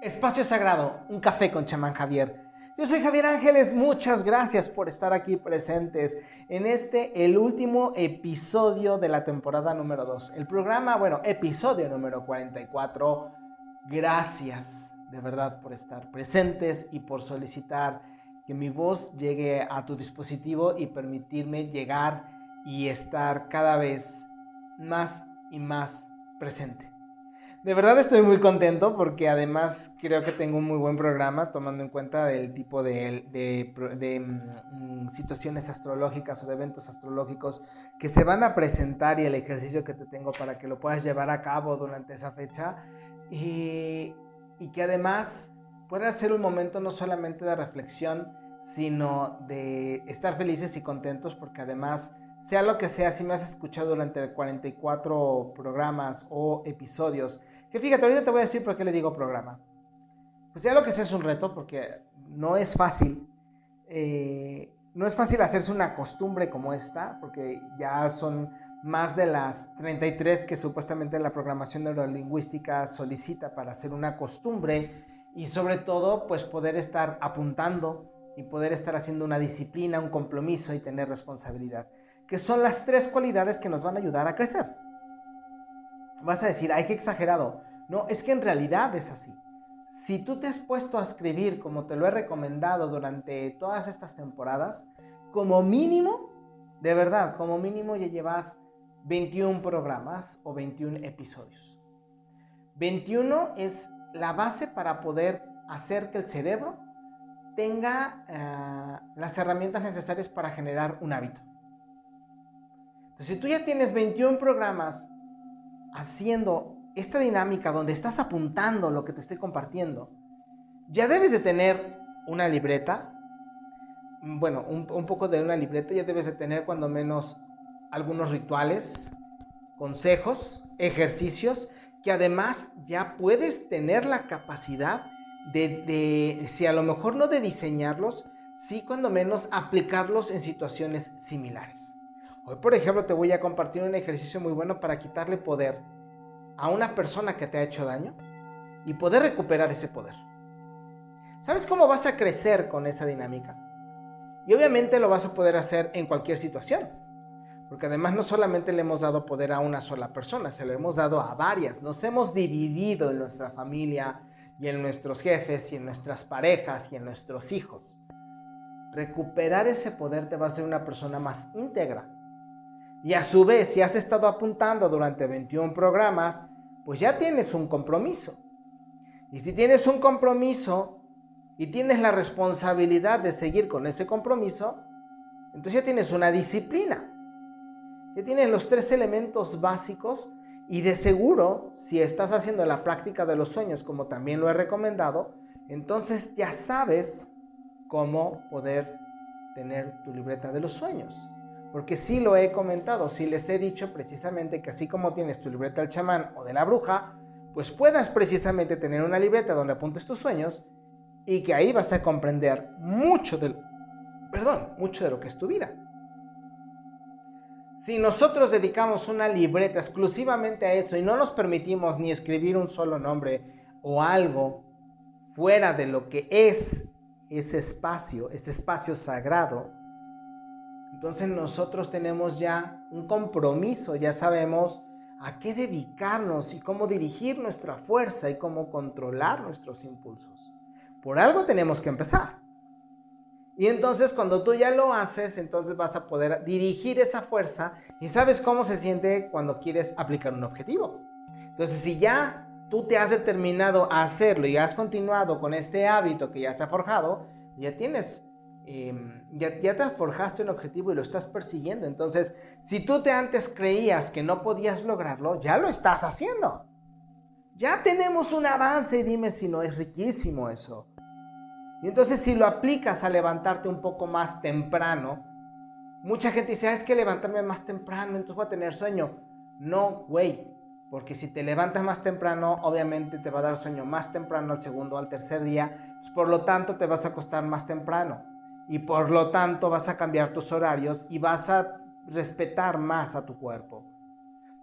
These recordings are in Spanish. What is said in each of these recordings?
Espacio Sagrado, un café con chamán Javier. Yo soy Javier Ángeles, muchas gracias por estar aquí presentes en este, el último episodio de la temporada número 2. El programa, bueno, episodio número 44. Gracias de verdad por estar presentes y por solicitar que mi voz llegue a tu dispositivo y permitirme llegar y estar cada vez más y más presente. De verdad estoy muy contento porque además creo que tengo un muy buen programa tomando en cuenta el tipo de, de, mm, situaciones astrológicas o de eventos astrológicos que se van a presentar y el ejercicio que te tengo para que lo puedas llevar a cabo durante esa fecha. Y, y que además pueda ser un momento no solamente de reflexión sino de estar felices y contentos porque además sea lo que sea, si me has escuchado durante 44 programas o episodios, que fíjate, ahorita te voy a decir por qué le digo programa. Pues sea lo que sea es un reto, porque no es fácil. Eh, no es fácil hacerse una costumbre como esta, porque ya son más de las 33 que supuestamente la programación neurolingüística solicita para hacer una costumbre y sobre todo pues poder estar apuntando y poder estar haciendo una disciplina, un compromiso y tener responsabilidad que son las tres cualidades que nos van a ayudar a crecer. Vas a decir, ay, qué exagerado. No, es que en realidad es así. Si tú te has puesto a escribir como te lo he recomendado durante todas estas temporadas, como mínimo, de verdad, como mínimo ya llevas 21 programas o 21 episodios. 21 es la base para poder hacer que el cerebro tenga eh, las herramientas necesarias para generar un hábito. Entonces, si tú ya tienes 21 programas haciendo esta dinámica donde estás apuntando lo que te estoy compartiendo, ya debes de tener una libreta, bueno, un, poco de una libreta, ya debes de tener cuando menos algunos rituales, consejos, ejercicios, que además ya puedes tener la capacidad de, de, si a lo mejor no de diseñarlos, sí cuando menos aplicarlos en situaciones similares. Hoy, por ejemplo, te voy a compartir un ejercicio muy bueno para quitarle poder a una persona que te ha hecho daño y poder recuperar ese poder. ¿Sabes cómo vas a crecer con esa dinámica? Y obviamente lo vas a poder hacer en cualquier situación. Porque además no solamente le hemos dado poder a una sola persona, se lo hemos dado a varias. Nos hemos dividido en nuestra familia y en nuestros jefes y en nuestras parejas y en nuestros hijos. Recuperar ese poder te va a hacer una persona más íntegra, y a su vez, si has estado apuntando durante 21 programas, pues ya tienes un compromiso. Y si tienes un compromiso y tienes la responsabilidad de seguir con ese compromiso, entonces ya tienes una disciplina. Ya tienes los tres elementos básicos y de seguro, si estás haciendo la práctica de los sueños, como también lo he recomendado, entonces ya sabes cómo poder tener tu libreta de los sueños. Porque sí lo he comentado, sí les he dicho precisamente que así como tienes tu libreta del chamán o de la bruja, pues puedas precisamente tener una libreta donde apuntes tus sueños y que ahí vas a comprender mucho del, perdón, mucho de lo que es tu vida. Si nosotros dedicamos una libreta exclusivamente a eso y no nos permitimos ni escribir un solo nombre o algo fuera de lo que es ese espacio, ese espacio sagrado, entonces nosotros tenemos ya un compromiso, ya sabemos a qué dedicarnos y cómo dirigir nuestra fuerza y cómo controlar nuestros impulsos. Por algo tenemos que empezar. Y entonces cuando tú ya lo haces, entonces vas a poder dirigir esa fuerza y sabes cómo se siente cuando quieres aplicar un objetivo. Entonces si ya tú te has determinado a hacerlo y has continuado con este hábito que ya se ha forjado, ya tienes Em, ya, ya, te forjaste un objetivo y lo estás persiguiendo. Entonces, si tú te antes creías que no podías lograrlo, ya lo estás haciendo. Ya tenemos un avance y dime si no es riquísimo eso. Y entonces si lo aplicas a levantarte un poco más temprano, mucha gente dice, ah, es que levantarme más temprano, entonces voy a tener sueño. No, güey, porque si te levantas más temprano, obviamente te va a dar sueño más temprano al segundo, al tercer día, por lo tanto te vas a acostar más temprano y por lo tanto vas a cambiar tus horarios y vas a respetar más a tu cuerpo.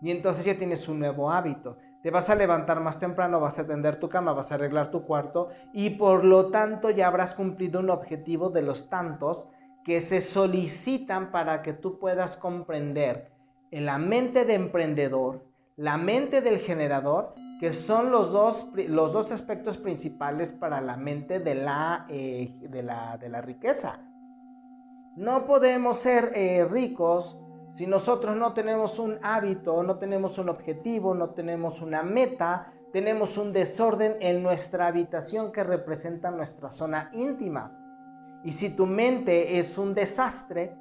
Y entonces ya tienes un nuevo hábito. te vas a levantar más temprano, vas a tender tu cama, vas a arreglar tu cuarto y por lo tanto ya habrás cumplido un objetivo de los tantos que se solicitan para que tú puedas comprender en la mente de emprendedor, la mente del generador, que son los dos, los dos aspectos principales para la mente de la, eh, de la, de la riqueza. No podemos ser eh, ricos si nosotros no tenemos un hábito, no tenemos un objetivo, no tenemos una meta, tenemos un desorden en nuestra habitación que representa nuestra zona íntima. Y si tu mente es un desastre,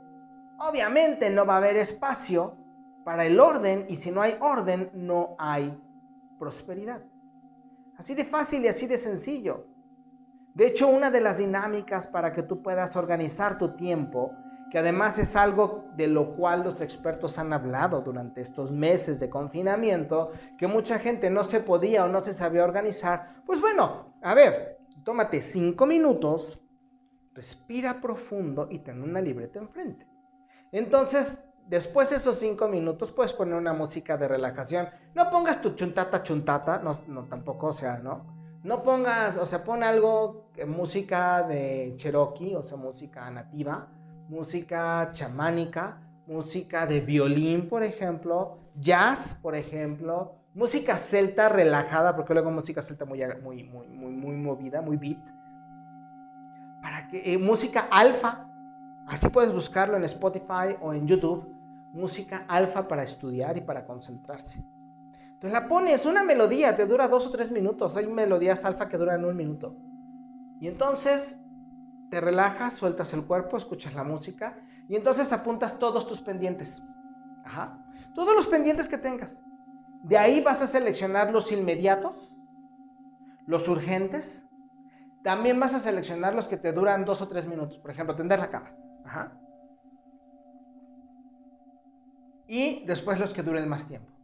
obviamente no va a haber espacio para el orden y si no hay orden, no hay prosperidad. Así de fácil y así de sencillo. De hecho, una de las dinámicas para que tú puedas organizar tu tiempo, que además es algo de lo cual los expertos han hablado durante estos meses de confinamiento, que mucha gente no se podía o no se sabía organizar, pues bueno, a ver, tómate cinco minutos, respira profundo y ten una libreta enfrente. Entonces, después de esos cinco minutos puedes poner una música de relajación. No pongas tu chuntata chuntata, no, no tampoco, o sea, ¿no? No pongas, o sea, pon algo, eh, música de Cherokee, o sea, música nativa, música chamánica, música de violín, por ejemplo, jazz, por ejemplo, música celta relajada, porque luego música celta muy, muy, muy, muy, muy movida, muy beat. Para que, eh, música alfa, así puedes buscarlo en Spotify o en YouTube, música alfa para estudiar y para concentrarse. Entonces la pones, una melodía, te dura dos o tres minutos. Hay melodías alfa que duran un minuto. Y entonces te relajas, sueltas el cuerpo, escuchas la música y entonces apuntas todos tus pendientes. Ajá. Todos los pendientes que tengas. De ahí vas a seleccionar los inmediatos, los urgentes. También vas a seleccionar los que te duran dos o tres minutos. Por ejemplo, tender la cama. Ajá. Y después los que duren más tiempo.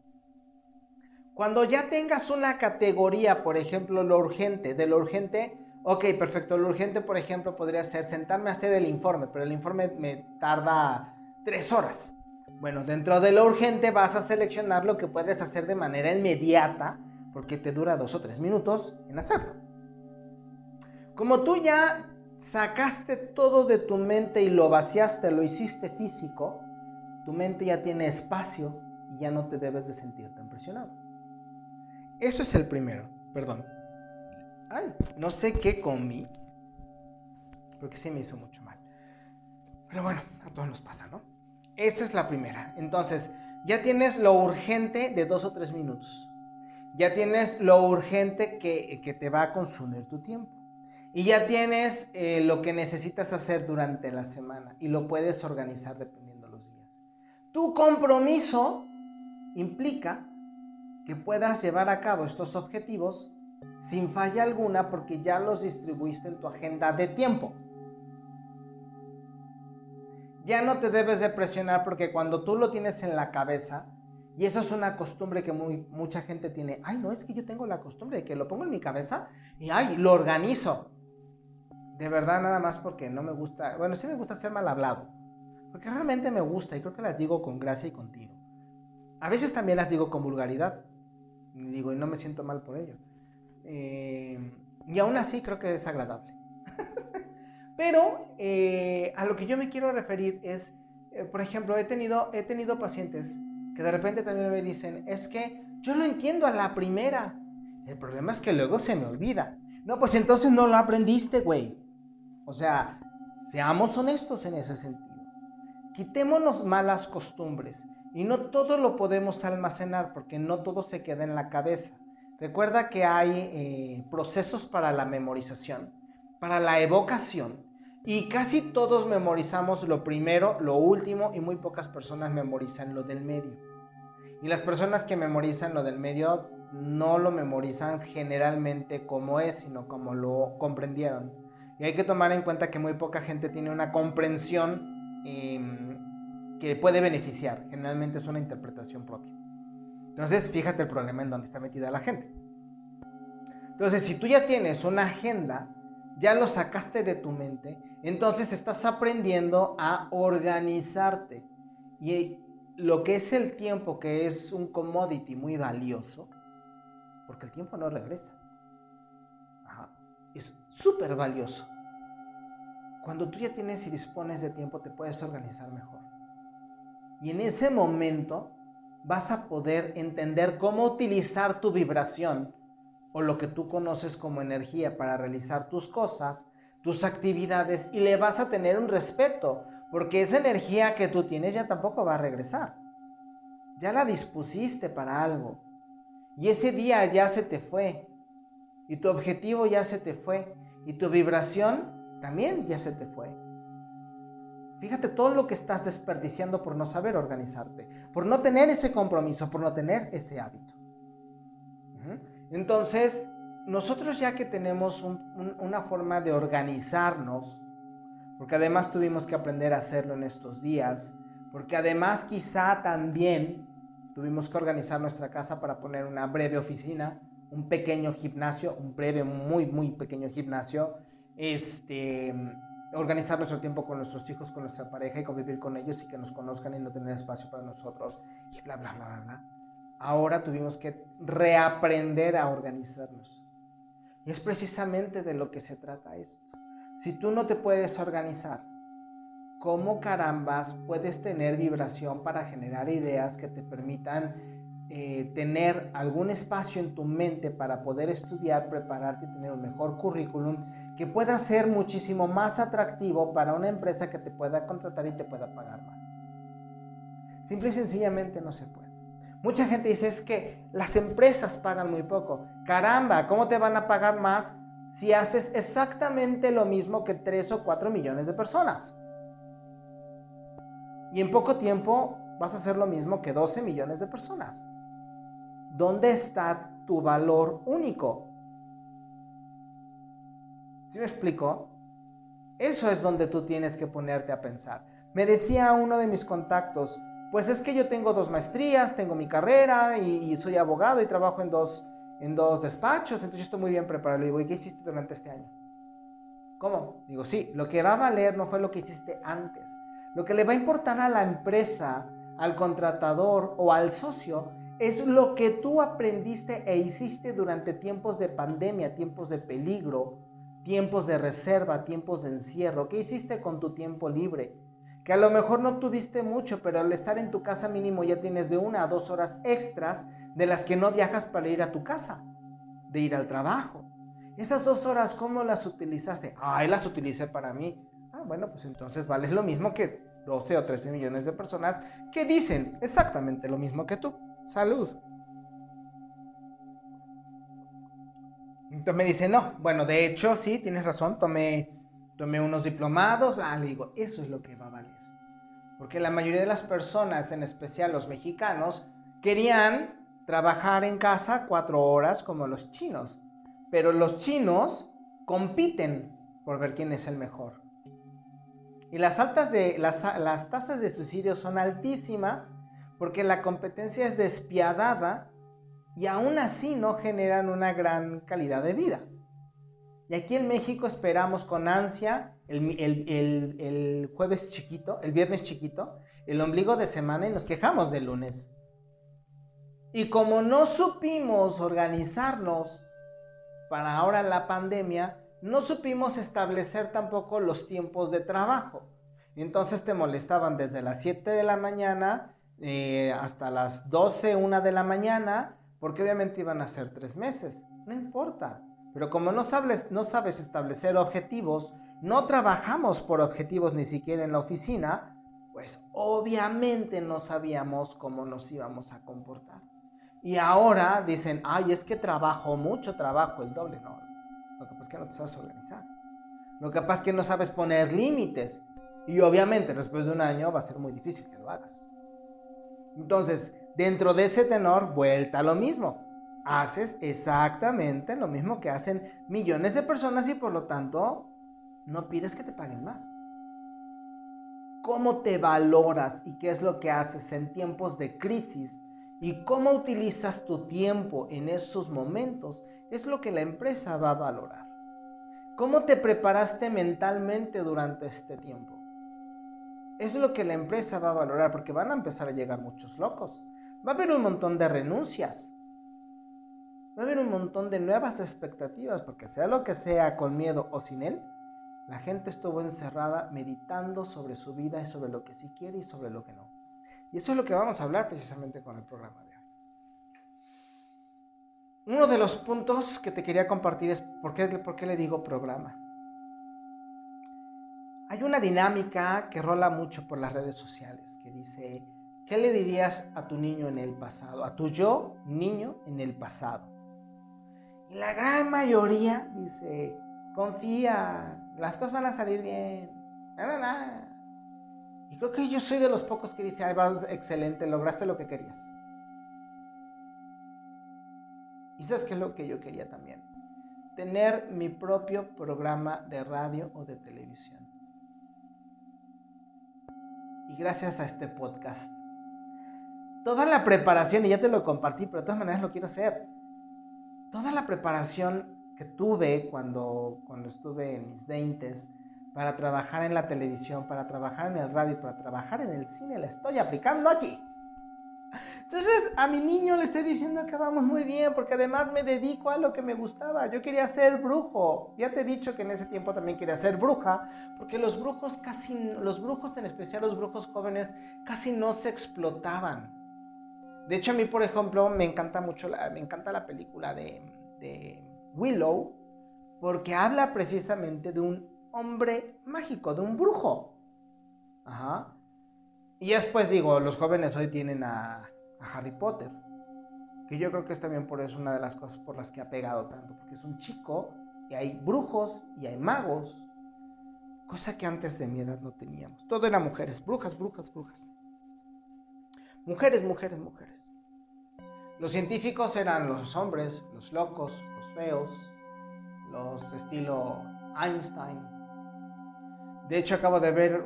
Cuando ya tengas una categoría, por ejemplo, lo urgente, de lo urgente, ok, perfecto, lo urgente, por ejemplo, podría ser sentarme a hacer el informe, pero el informe me tarda tres horas. Bueno, dentro de lo urgente vas a seleccionar lo que puedes hacer de manera inmediata, porque te dura dos o tres minutos en hacerlo. Como tú ya sacaste todo de tu mente y lo vaciaste, lo hiciste físico, tu mente ya tiene espacio y ya no te debes de sentir tan presionado. Eso es el primero, perdón. Ay, no sé qué comí, porque sí me hizo mucho mal. Pero bueno, a todos nos pasa, ¿no? Esa es la primera. Entonces, ya tienes lo urgente de dos o tres minutos. Ya tienes lo urgente que, que te va a consumir tu tiempo. Y ya tienes eh, lo que necesitas hacer durante la semana y lo puedes organizar dependiendo. Tu compromiso implica que puedas llevar a cabo estos objetivos sin falla alguna porque ya los distribuiste en tu agenda de tiempo. Ya no te debes de presionar porque cuando tú lo tienes en la cabeza, y eso es una costumbre que mucha gente tiene, ay, no, es que yo tengo la costumbre de que lo pongo en mi cabeza y, ay, lo organizo. De verdad, nada más porque no me gusta, bueno, sí me gusta ser mal hablado, porque realmente me gusta y creo que las digo con gracia y contigo. A veces también las digo con vulgaridad, digo, y no me siento mal por ello. Eh, y aún así creo que es agradable. Pero eh, a lo que yo me quiero referir es, eh, por ejemplo, he tenido, he tenido pacientes que de repente también me dicen, es que yo lo entiendo a la primera. El problema es que luego se me olvida. No, pues entonces no lo aprendiste, güey. O sea, seamos honestos en ese sentido. Quitémonos malas costumbres. Y no todo lo podemos almacenar porque no todo se queda en la cabeza. Recuerda que hay eh, procesos para la memorización, para la evocación, y casi todos memorizamos lo primero, lo último, y muy pocas personas memorizan lo del medio. Y las personas que memorizan lo del medio no lo memorizan generalmente como es, sino como lo comprendieron. Y hay que tomar en cuenta que muy poca gente tiene una comprensión em, que puede beneficiar. Generalmente es una interpretación propia. Entonces, fíjate el problema en donde está metida la gente. Entonces, si tú ya tienes una agenda, ya lo sacaste de tu mente, entonces estás aprendiendo a organizarte. Y lo que es el tiempo, que es un commodity muy valioso, porque el tiempo no regresa. Es súper valioso. Cuando tú ya tienes y dispones de tiempo, te puedes organizar mejor. Y en ese momento vas a poder entender cómo utilizar tu vibración o lo que tú conoces como energía para realizar tus cosas, tus actividades y le vas a tener un respeto, porque esa energía que tú tienes ya tampoco va a regresar. Ya la dispusiste para algo. Y ese día ya se te fue. Y tu objetivo ya se te fue. Y tu vibración también ya se te fue. Fíjate todo lo que estás desperdiciando por no saber organizarte, por no tener ese compromiso, por no tener ese hábito. Entonces, nosotros ya que tenemos una forma de organizarnos, porque además tuvimos que aprender a hacerlo en estos días, porque además quizá también tuvimos que organizar nuestra casa para poner una breve oficina, un pequeño gimnasio, un breve, muy, muy pequeño gimnasio, este, organizar nuestro tiempo con nuestros hijos, con nuestra pareja y convivir con ellos y que nos conozcan y no tener espacio para nosotros y bla, bla, bla, bla. Ahora tuvimos que reaprender a organizarnos. Y es precisamente de lo que se trata esto. Si tú no te puedes organizar, ¿cómo carambas puedes tener vibración para generar ideas que te permitan eh, tener algún espacio en tu mente para poder estudiar, prepararte y tener un mejor currículum que pueda ser muchísimo más atractivo para una empresa que te pueda contratar y te pueda pagar más. Simple y sencillamente no se puede. Mucha gente dice es que las empresas pagan muy poco. Caramba, ¿cómo te van a pagar más si haces exactamente lo mismo que 3 o 4 millones de personas? Y en poco tiempo vas a hacer lo mismo que 12 millones de personas. ¿Dónde está tu valor único? ¿Sí me explico? Eso es donde tú tienes que ponerte a pensar. Me decía uno de mis contactos, pues es que yo tengo dos maestrías, tengo mi carrera y, soy abogado y trabajo en dos, en dos despachos, entonces estoy muy bien preparado. Le digo, ¿y qué hiciste durante este año? ¿Cómo? Digo, sí, lo que va a valer no fue lo que hiciste antes. Lo que le va a importar a la empresa, al contratador o al socio es lo que tú aprendiste e hiciste durante tiempos de pandemia, tiempos de peligro, tiempos de reserva, tiempos de encierro. ¿Qué hiciste con tu tiempo libre? Que a lo mejor no tuviste mucho, pero al estar en tu casa mínimo ya tienes de una a dos horas extras de las que no viajas para ir a tu casa, de ir al trabajo. Esas dos horas, ¿cómo las utilizaste? Ay, las utilicé para mí. Ah, bueno, pues entonces vale lo mismo que 12 o 13 millones de personas que dicen exactamente lo mismo que tú. Salud. Entonces me dice, no, bueno, de hecho, sí, tienes razón, tomé, tomé unos diplomados, ah, le digo, eso es lo que va a valer. Porque la mayoría de las personas, en especial los mexicanos, querían trabajar en casa cuatro horas como los chinos. Pero los chinos compiten por ver quién es el mejor. Y las, altas de, las, las tasas de suicidio son altísimas porque la competencia es despiadada y aún así no generan una gran calidad de vida. Y aquí en México esperamos con ansia el, jueves chiquito, el viernes chiquito, el ombligo de semana y nos quejamos del lunes. Y como no supimos organizarnos para ahora la pandemia, no supimos establecer tampoco los tiempos de trabajo. Entonces te molestaban desde las 7 de la mañana eh, hasta las 12, 1 de la mañana, porque obviamente iban a ser tres meses. No importa. Pero como no sabes, no sabes establecer objetivos, no trabajamos por objetivos ni siquiera en la oficina, pues obviamente no sabíamos cómo nos íbamos a comportar. Y ahora dicen, ay, es que trabajo mucho, trabajo el doble. No, lo que pasa es que no te sabes organizar. Lo que pasa es que no sabes poner límites. Y obviamente después de un año va a ser muy difícil que lo hagas. Entonces, dentro de ese tenor, vuelta a lo mismo. Haces exactamente lo mismo que hacen millones de personas y por lo tanto no pides que te paguen más. ¿Cómo te valoras y qué es lo que haces en tiempos de crisis? Y cómo utilizas tu tiempo en esos momentos es lo que la empresa va a valorar. ¿Cómo te preparaste mentalmente durante este tiempo? es lo que la empresa va a valorar porque van a empezar a llegar muchos locos. Va a haber un montón de renuncias. va a haber un montón de nuevas expectativas, porque sea lo que sea, con miedo o sin él, la gente estuvo encerrada meditando sobre su vida y sobre lo que sí quiere y sobre lo que no. Y eso es lo que vamos a hablar precisamente con el programa de hoy. Uno de los puntos que te quería compartir es por qué, por qué le digo programa. Hay una dinámica que rola mucho por las redes sociales que dice, ¿qué le dirías a tu niño en el pasado? A tu yo, niño, en el pasado. Y la gran mayoría dice, confía, las cosas van a salir bien. Nada, nada. Y creo que yo soy de los pocos que dice, ay, vas excelente, lograste lo que querías. Y sabes qué es lo que yo quería también. Tener mi propio programa de radio o de televisión. Y gracias a este podcast. Toda la preparación, y ya te lo compartí, pero de todas maneras lo quiero hacer. Toda la preparación que tuve cuando, cuando estuve en mis 20 para trabajar en la televisión, para trabajar en el radio, para trabajar en el cine, la estoy aplicando aquí. Entonces a mi niño le estoy diciendo que vamos muy bien porque además me dedico a lo que me gustaba. Yo quería ser brujo. Ya te he dicho que en ese tiempo también quería ser bruja porque los brujos casi, los brujos en especial los brujos jóvenes casi no se explotaban. De hecho a mí por ejemplo me encanta mucho, la, me encanta la película de Willow porque habla precisamente de un hombre mágico, de un brujo. Ajá. Y después digo, los jóvenes hoy tienen a, Harry Potter, que yo creo que es también por eso una de las cosas por las que ha pegado tanto, porque es un chico y hay brujos y hay magos, cosa que antes de mi edad no teníamos. Todo era mujeres, brujas, brujas, brujas. Mujeres, mujeres, mujeres. Los científicos eran los hombres, los locos, feos, los estilo Einstein. De hecho, acabo de ver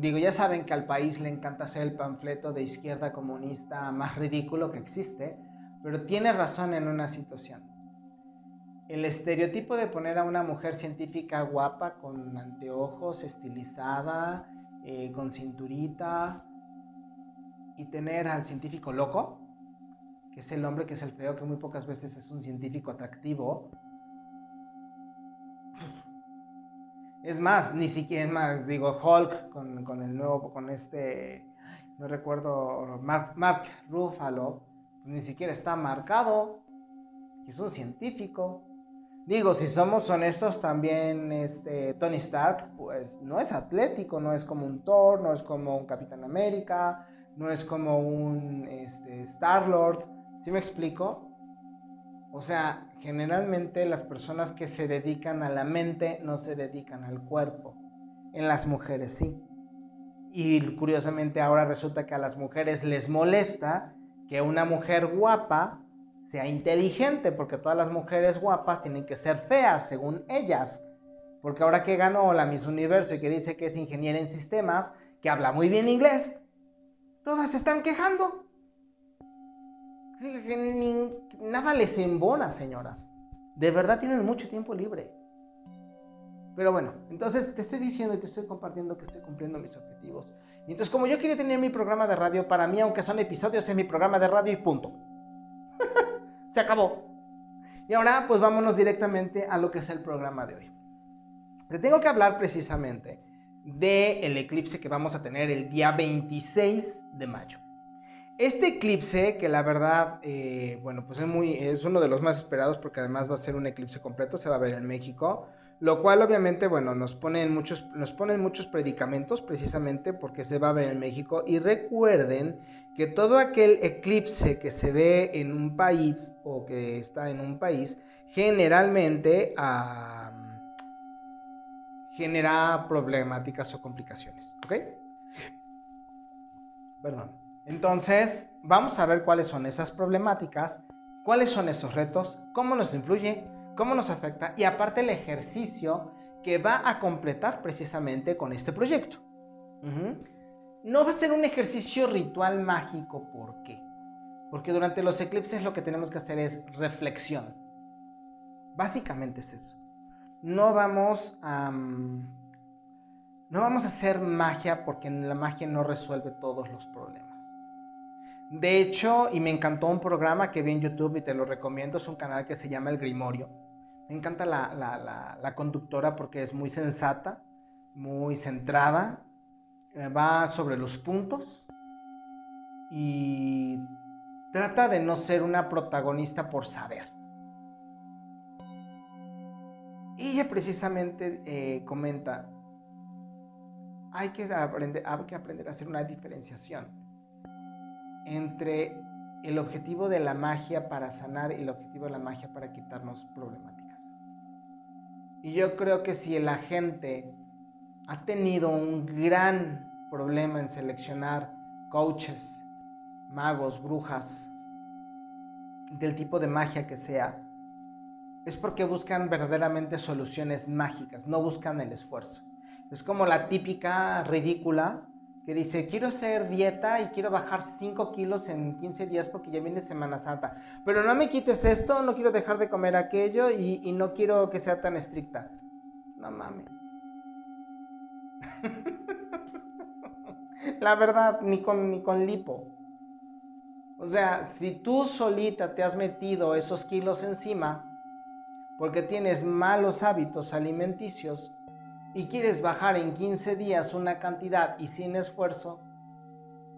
digo, ya saben que al país le encanta hacer el panfleto de izquierda comunista más ridículo que existe, pero tiene razón en una situación. El estereotipo de poner a una mujer científica guapa con anteojos, estilizada, eh, con cinturita, y tener al científico loco, es el hombre que es el feo, que muy pocas veces es un científico atractivo. Es más, ni siquiera es más, digo, Hulk con, el nuevo, con este, no recuerdo, Mark, Mark Ruffalo, pues ni siquiera está marcado, es un científico. Digo, si somos honestos, también este, Tony Stark, pues no es atlético, no es como un Thor, no es como un Capitán América, no es como un este, Star-Lord. ¿Sí me explico? O sea, generalmente las personas que se dedican a la mente no se dedican al cuerpo. En las mujeres sí. Y curiosamente ahora resulta que a las mujeres les molesta que una mujer guapa sea inteligente, porque todas las mujeres guapas tienen que ser feas, según ellas. Porque ahora que ganó la Miss Universo y que dice que es ingeniera en sistemas, que habla muy bien inglés, todas se están quejando nada les embona, señoras. De verdad tienen mucho tiempo libre. Pero bueno, entonces te estoy diciendo y te estoy compartiendo que estoy cumpliendo mis objetivos. Y entonces como yo quería tener mi programa de radio, para mí, aunque son episodios, es mi programa de radio y punto. Se acabó. Y ahora pues vámonos directamente a lo que es el programa de hoy. Te tengo que hablar precisamente del el eclipse que vamos a tener el día 26 de mayo. Este eclipse, que la verdad, eh, bueno, pues es, muy, es uno de los más esperados porque además va a ser un eclipse completo, se va a ver en México, lo cual obviamente, bueno, nos pone en muchos, nos pone muchos predicamentos precisamente porque se va a ver en México. Y recuerden que todo aquel eclipse que se ve en un país o que está en un país, generalmente genera problemáticas o complicaciones, ¿ok? Perdón. Entonces, vamos a ver cuáles son esas problemáticas, cuáles son esos retos, cómo nos influye, cómo nos afecta y aparte el ejercicio que va a completar precisamente con este proyecto. No va a ser un ejercicio ritual mágico, ¿por qué? Porque durante los eclipses lo que tenemos que hacer es reflexión. Básicamente es eso. No vamos a... Mm, no vamos a hacer magia porque la magia no resuelve todos los problemas. De hecho, y me encantó un programa que vi en YouTube y te lo recomiendo, es un canal que se llama El Grimorio. Me encanta la, conductora porque es muy sensata, muy centrada, eh, va sobre los puntos y trata de no ser una protagonista por saber. Ella precisamente eh, comenta, hay que, aprender, hay que aprender a hacer una diferenciación entre el objetivo de la magia para sanar y el objetivo de la magia para quitarnos problemáticas. Y yo creo que si la gente ha tenido un gran problema en seleccionar coaches, magos, brujas, del tipo de magia que sea, es porque buscan verdaderamente soluciones mágicas, no buscan el esfuerzo. Es como la típica ridícula que dice, quiero hacer dieta y quiero bajar 5 kilos en 15 días porque ya viene Semana Santa. Pero no me quites esto, no quiero dejar de comer aquello y, no quiero que sea tan estricta. No mames. la verdad, ni con, ni con lipo. O sea, si tú solita te has metido esos kilos encima, porque tienes malos hábitos alimenticios y quieres bajar en 15 días una cantidad y sin esfuerzo,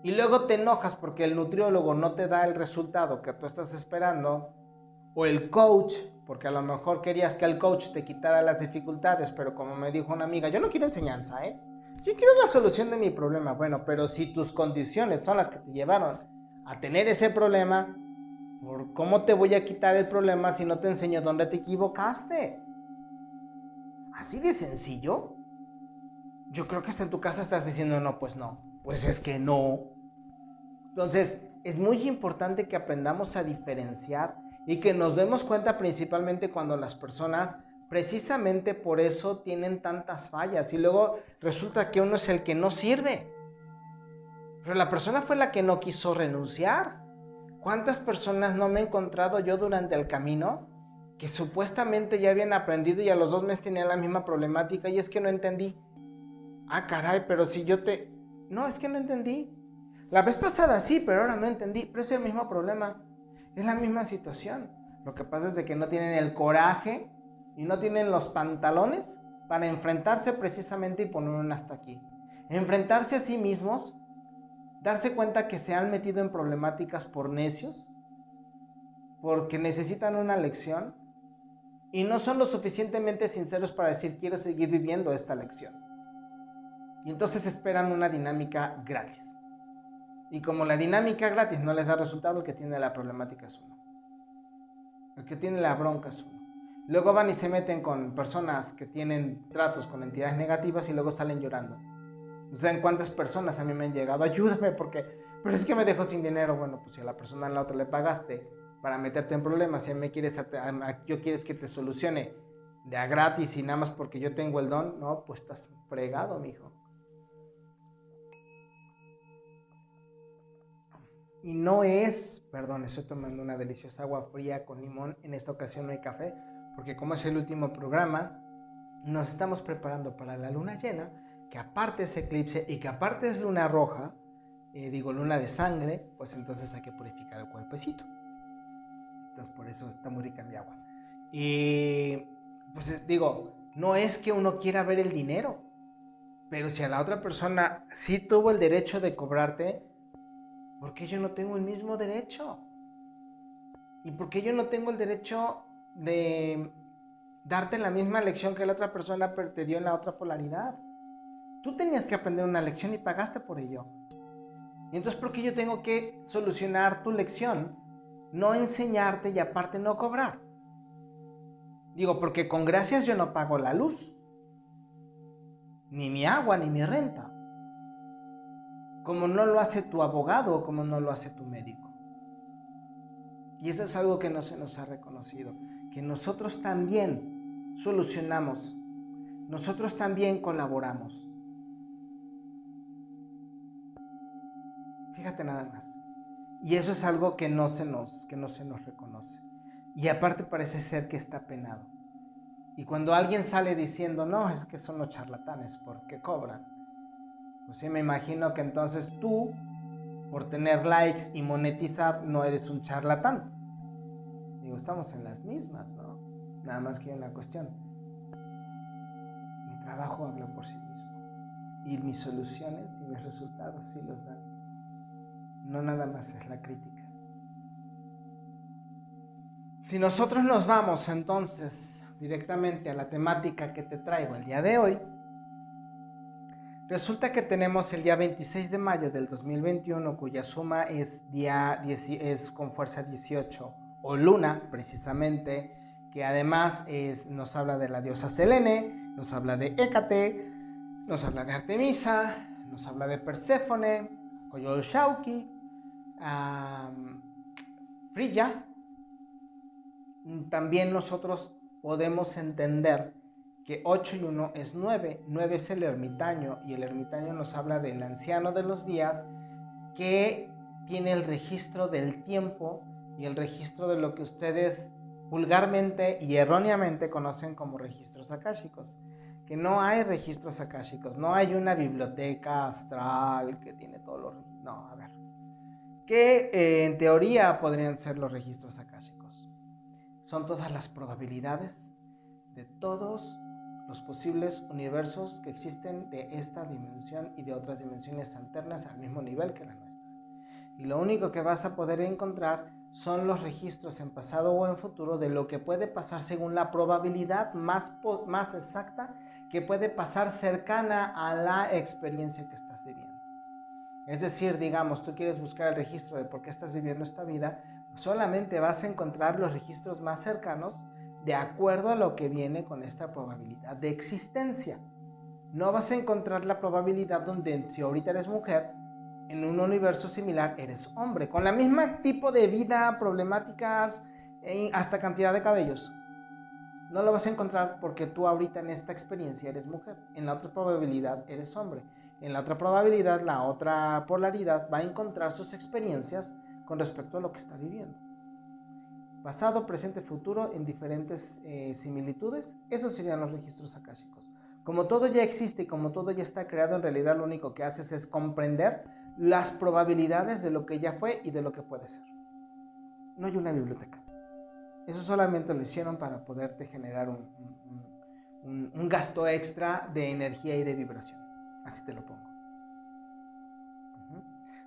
y luego te enojas porque el nutriólogo no te da el resultado que tú estás esperando, o el coach, porque a lo mejor querías que el coach te quitara las dificultades, pero como me dijo una amiga, yo no quiero enseñanza, ¿eh? Yo quiero la solución de mi problema. Bueno, pero si tus condiciones son las que te llevaron a tener ese problema, ¿Por cómo te voy a quitar el problema si no te enseño dónde te equivocaste? Así de sencillo. Yo creo que hasta en tu casa estás diciendo, no, pues no. Pues es que no. Entonces, es muy importante que aprendamos a diferenciar y que nos demos cuenta principalmente cuando las personas precisamente por eso tienen tantas fallas y luego resulta que uno es el que no sirve. Pero la persona fue la que no quiso renunciar. ¿Cuántas personas no me he encontrado yo durante el camino que supuestamente ya habían aprendido y a los dos meses tenían la misma problemática y es que no entendí? Ah, caray, pero si yo te... No, es que no entendí. La vez pasada sí, pero ahora no entendí. Pero es el mismo problema. Es la misma situación. Lo que pasa es que no tienen el coraje y no tienen los pantalones para enfrentarse precisamente y poner un hasta aquí. Enfrentarse a sí mismos darse cuenta que se han metido en problemáticas por necios, porque necesitan una lección y no son lo suficientemente sinceros para decir quiero seguir viviendo esta lección. Y entonces esperan una dinámica gratis. Y como la dinámica gratis no les da resultado, el que tiene la problemática es uno. El que tiene la bronca es uno. Luego van y se meten con personas que tienen tratos con entidades negativas y luego salen llorando o sea, ¿en cuántas personas a mí me han llegado? Ayúdame porque, pero es que me dejó sin dinero. Bueno, pues si a la persona en la otra le pagaste para meterte en problemas, si a mí quieres, yo quieres que te solucione de a gratis y nada más porque yo tengo el don, no, pues estás fregado, mijo. Y no es, perdón, estoy tomando una deliciosa agua fría con limón. En esta ocasión no hay café, porque como es el último programa, nos estamos preparando para la luna llena que aparte es eclipse y que aparte es luna roja, eh, digo luna de sangre, pues entonces hay que purificar el cuerpecito. Entonces por eso está muy rica en agua. Y pues eh, digo, no es que uno quiera ver el dinero, pero si a la otra persona sí tuvo el derecho de cobrarte, ¿por qué yo no tengo el mismo derecho? ¿Y por qué yo no tengo el derecho de darte la misma lección que la otra persona te dio en la otra polaridad? Tú tenías que aprender una lección y pagaste por ello. Y entonces, ¿por qué yo tengo que solucionar tu lección? No enseñarte y aparte no cobrar. Digo, porque con gracias yo no pago la luz, ni mi agua, ni mi renta. Como no lo hace tu abogado o como no lo hace tu médico. Y eso es algo que no se nos ha reconocido. Que nosotros también solucionamos. Nosotros también colaboramos. Fíjate nada más. Y eso es algo que no se nos, que no se nos reconoce. Y aparte parece ser que está penado. Y cuando alguien sale diciendo, no, es que son los charlatanes porque cobran, pues sí me imagino que entonces tú por tener likes y monetizar no eres un charlatán. Digo, estamos en las mismas, ¿no? Nada más que una cuestión. Mi trabajo habla por sí mismo. Y mis soluciones y mis resultados sí los dan. No nada más es la crítica. Si nosotros nos vamos entonces directamente a la temática que te traigo el día de hoy, resulta que tenemos el día 26 de mayo del 2021 cuya suma es, día, es con fuerza 18 o luna precisamente, que además nos habla de la diosa Selene, nos habla de Hécate, nos habla de Artemisa, nos habla de Perséfone, Coyol Shauki, también nosotros podemos entender que 8 y 1 es 9. 9 es el ermitaño y el ermitaño nos habla del anciano de los días que tiene el registro del tiempo y el registro de lo que ustedes vulgarmente y erróneamente conocen como registros akáshicos. Que no hay registros akáshicos, no hay una biblioteca astral que tiene todos los... No, a ver. Que eh, en teoría podrían ser los registros akáshicos son todas las probabilidades de todos los posibles universos que existen de esta dimensión y de otras dimensiones alternas al mismo nivel que la nuestra. Y lo único que vas a poder encontrar son los registros en pasado o en futuro de lo que puede pasar según la probabilidad más, más exacta que puede pasar cercana a la experiencia que estás viviendo. Es decir, digamos, tú quieres buscar el registro de por qué estás viviendo esta vida, solamente vas a encontrar los registros más cercanos de acuerdo a lo que viene con esta probabilidad de existencia. No vas a encontrar la probabilidad donde si ahorita eres mujer, en un universo similar eres hombre, con la misma tipo de vida, problemáticas, e hasta cantidad de cabellos. No lo vas a encontrar porque tú ahorita en esta experiencia eres mujer, en la otra probabilidad eres hombre. En la otra probabilidad, la otra polaridad va a encontrar sus experiencias con respecto a lo que está viviendo. Pasado, presente, futuro en diferentes eh, similitudes, esos serían los registros akáshicos. Como todo ya existe y como todo ya está creado, en realidad lo único que haces es comprender las probabilidades de lo que ya fue y de lo que puede ser. No hay una biblioteca. Eso solamente lo hicieron para poderte generar un, un gasto extra de energía y de vibración. Así te lo pongo.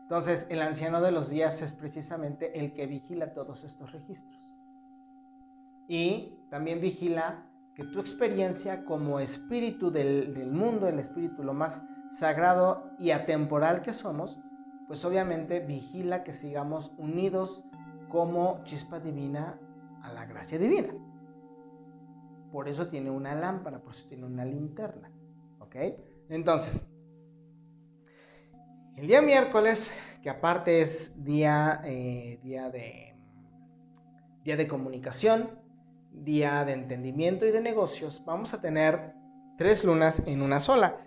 Entonces, el anciano de los días es precisamente el que vigila todos estos registros. Y también vigila que tu experiencia como espíritu del, mundo, el espíritu lo más sagrado y atemporal que somos, pues obviamente vigila que sigamos unidos como chispa divina a la gracia divina. Por eso tiene una lámpara, por eso tiene una linterna. ¿Ok? Entonces, el día miércoles, que aparte es día, eh, día, de, día de comunicación, día de entendimiento y de negocios, vamos a tener tres lunas en una sola.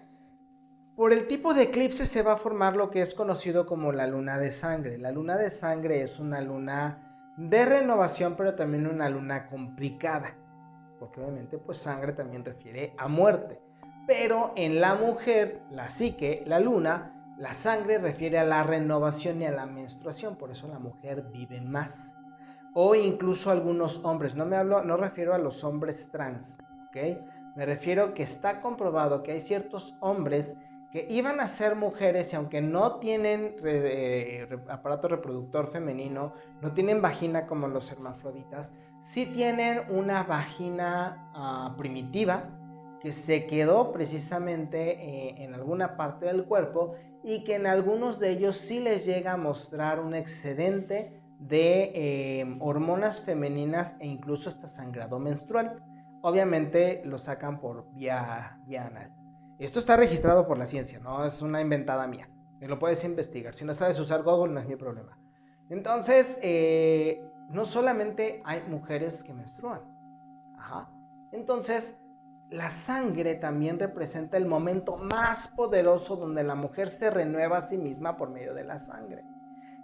Por el tipo de eclipse se va a formar lo que es conocido como la luna de sangre. La luna de sangre es una luna de renovación, pero también una luna complicada, porque obviamente pues sangre también refiere a muerte. Pero en la mujer, la psique, la luna, la sangre refiere a la renovación y a la menstruación, por eso la mujer vive más. O incluso algunos hombres, no me hablo, no refiero a los hombres trans. Me refiero que está comprobado que hay ciertos hombres que iban a ser mujeres y aunque no tienen eh, aparato reproductor femenino, no tienen vagina como los hermafroditas, sí tienen una vagina ah, primitiva que se quedó precisamente eh, en alguna parte del cuerpo y que en algunos de ellos sí les llega a mostrar un excedente de em, hormonas femeninas e incluso hasta sangrado menstrual. Obviamente lo sacan por vía, vía anal. Esto está registrado por la ciencia, no es una inventada mía. Me lo puedes investigar. Si no sabes usar Google, no es mi problema. Entonces, eh, no solamente hay mujeres que menstruan. Ajá. Entonces, la sangre también representa el momento más poderoso donde la mujer se renueva a sí misma por medio de la sangre.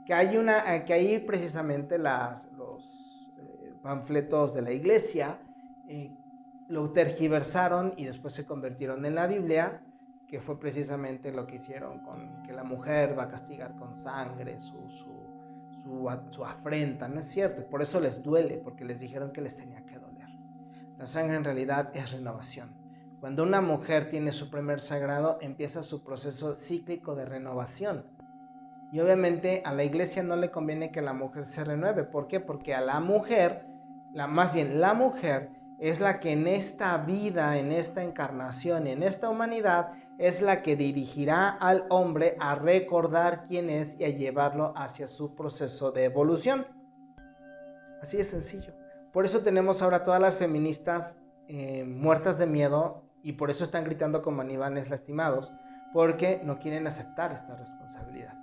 Que hay una, eh, que ahí precisamente los eh, panfletos de la iglesia eh, lo tergiversaron y después se convirtieron en la Biblia, que fue precisamente lo que hicieron con que la mujer va a castigar con sangre su, su, su, afrenta. No es cierto, por eso les duele, porque les dijeron que les tenía que doler. La sangre en realidad es renovación. Cuando una mujer tiene su primer sagrado, empieza su proceso cíclico de renovación. Y obviamente a la iglesia no le conviene que la mujer se renueve. ¿Por qué? Porque a la mujer, la, más bien la mujer es la que en esta vida, en esta encarnación, en esta humanidad, es la que dirigirá al hombre a recordar quién es y a llevarlo hacia su proceso de evolución. Así de sencillo. Por eso tenemos ahora todas las feministas eh, muertas de miedo y por eso están gritando como animales lastimados, porque no quieren aceptar esta responsabilidad.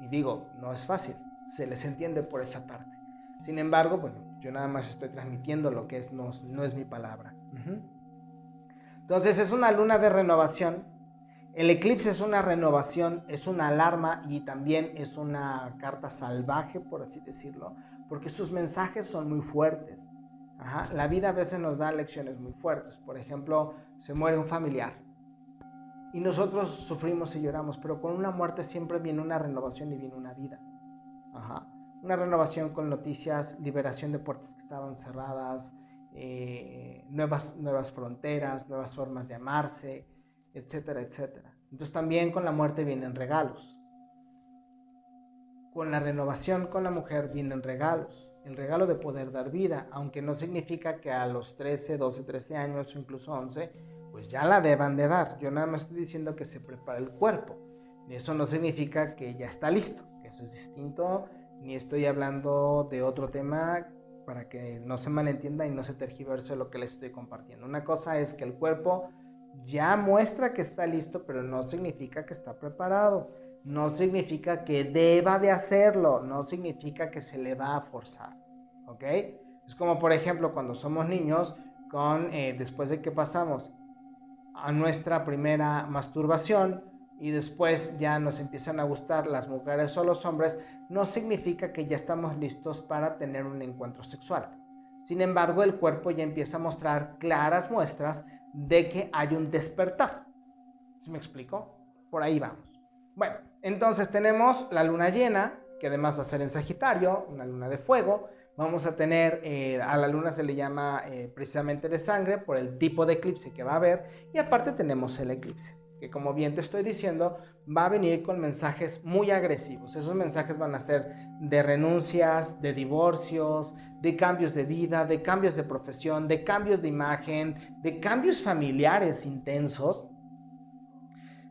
Y digo, no es fácil, se les entiende por esa parte. Sin embargo, bueno, yo nada más estoy transmitiendo lo que es, no, no es mi palabra. Entonces es una luna de renovación. El eclipse es una renovación, es una alarma y también es una carta salvaje, por así decirlo, porque sus mensajes son muy fuertes. La vida a veces nos da lecciones muy fuertes. Por ejemplo, se muere un familiar y nosotros sufrimos y lloramos, pero con una muerte siempre viene una renovación y viene una vida. Una renovación con noticias, liberación de puertas que estaban cerradas, eh, nuevas, nuevas fronteras, nuevas formas de amarse, etcétera, etcétera. Entonces también con la muerte vienen regalos. Con la renovación con la mujer vienen regalos el regalo de poder dar vida, aunque no significa que a los 13, 12, 13 años o incluso 11, pues ya la deban de dar. Yo nada más estoy diciendo que se prepara el cuerpo. Eso no significa que ya está listo, eso es distinto, ni estoy hablando de otro tema para que no se malentienda y no se tergiverse lo que les estoy compartiendo. Una cosa es que el cuerpo ya muestra que está listo, pero no significa que está preparado no significa que deba de hacerlo, no significa que se le va a forzar, ¿ok? Es como por ejemplo cuando somos niños, con, eh, después de que pasamos a nuestra primera masturbación y después ya nos empiezan a gustar las mujeres o los hombres, no significa que ya estamos listos para tener un encuentro sexual. Sin embargo, el cuerpo ya empieza a mostrar claras muestras de que hay un despertar. ¿Se me explico? Por ahí vamos. Bueno, entonces tenemos la luna llena, que además va a ser en Sagitario, una luna de fuego. Vamos a tener, eh, a la luna se le llama eh, precisamente de sangre por el tipo de eclipse que va a haber. Y aparte tenemos el eclipse, que como bien te estoy diciendo, va a venir con mensajes muy agresivos. Esos mensajes van a ser de renuncias, de divorcios, de cambios de vida, de cambios de profesión, de cambios de imagen, de cambios familiares intensos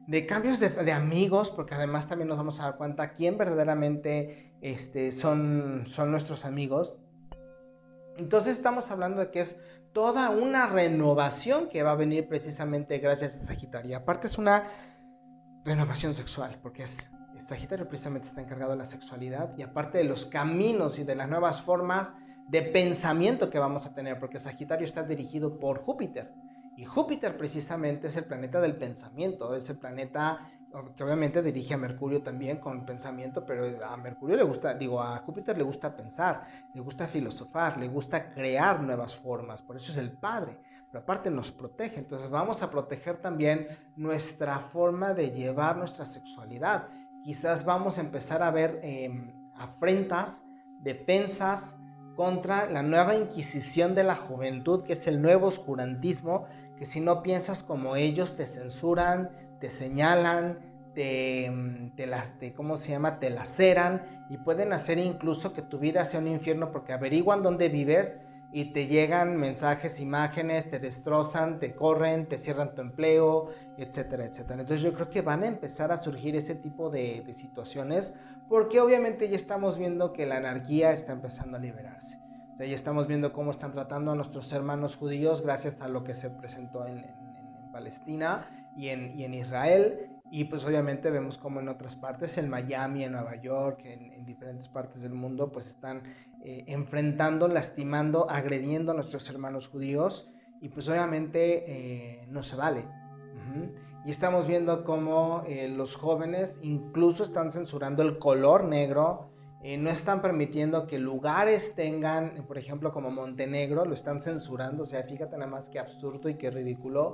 de cambios de, amigos, porque además también nos vamos a dar cuenta quién verdaderamente este, son, son nuestros amigos. Entonces estamos hablando de que es toda una renovación que va a venir precisamente gracias a Sagitario. Aparte es una renovación sexual, porque es, Sagitario precisamente está encargado de la sexualidad y aparte de los caminos y de las nuevas formas de pensamiento que vamos a tener, porque Sagitario está dirigido por Júpiter. Y Júpiter precisamente es el planeta del pensamiento, es el planeta que obviamente dirige a Mercurio también con pensamiento, pero a Mercurio le gusta, digo, a Júpiter le gusta pensar, le gusta filosofar, le gusta crear nuevas formas, por eso es el padre, pero aparte nos protege, entonces vamos a proteger también nuestra forma de llevar nuestra sexualidad. Quizás vamos a empezar a ver em, afrentas, defensas contra la nueva inquisición de la juventud, que es el nuevo oscurantismo, que si no piensas como ellos te censuran, te señalan, te, mm, te, las, ¿cómo se llama? Te laceran y pueden hacer incluso que tu vida sea un infierno porque averiguan dónde vives y te llegan mensajes, imágenes, te destrozan, te corren, te cierran tu empleo, etcétera, etcétera. Entonces yo creo que van a empezar a surgir ese tipo de, de situaciones porque obviamente ya estamos viendo que la anarquía está empezando a liberarse. Ya estamos viendo cómo están tratando a nuestros hermanos judíos gracias a lo que se presentó en, Palestina y en, y en, Israel. Y pues obviamente vemos como en otras partes, en Miami, en Nueva York, en, diferentes partes del mundo, pues están eh, enfrentando, lastimando, agrediendo a nuestros hermanos judíos. Y pues obviamente eh, no se vale. Y estamos viendo cómo eh, los jóvenes incluso están censurando el color negro eh, no están permitiendo que lugares tengan, por ejemplo, como Montenegro, lo están censurando, o sea, fíjate nada más que absurdo y qué ridículo.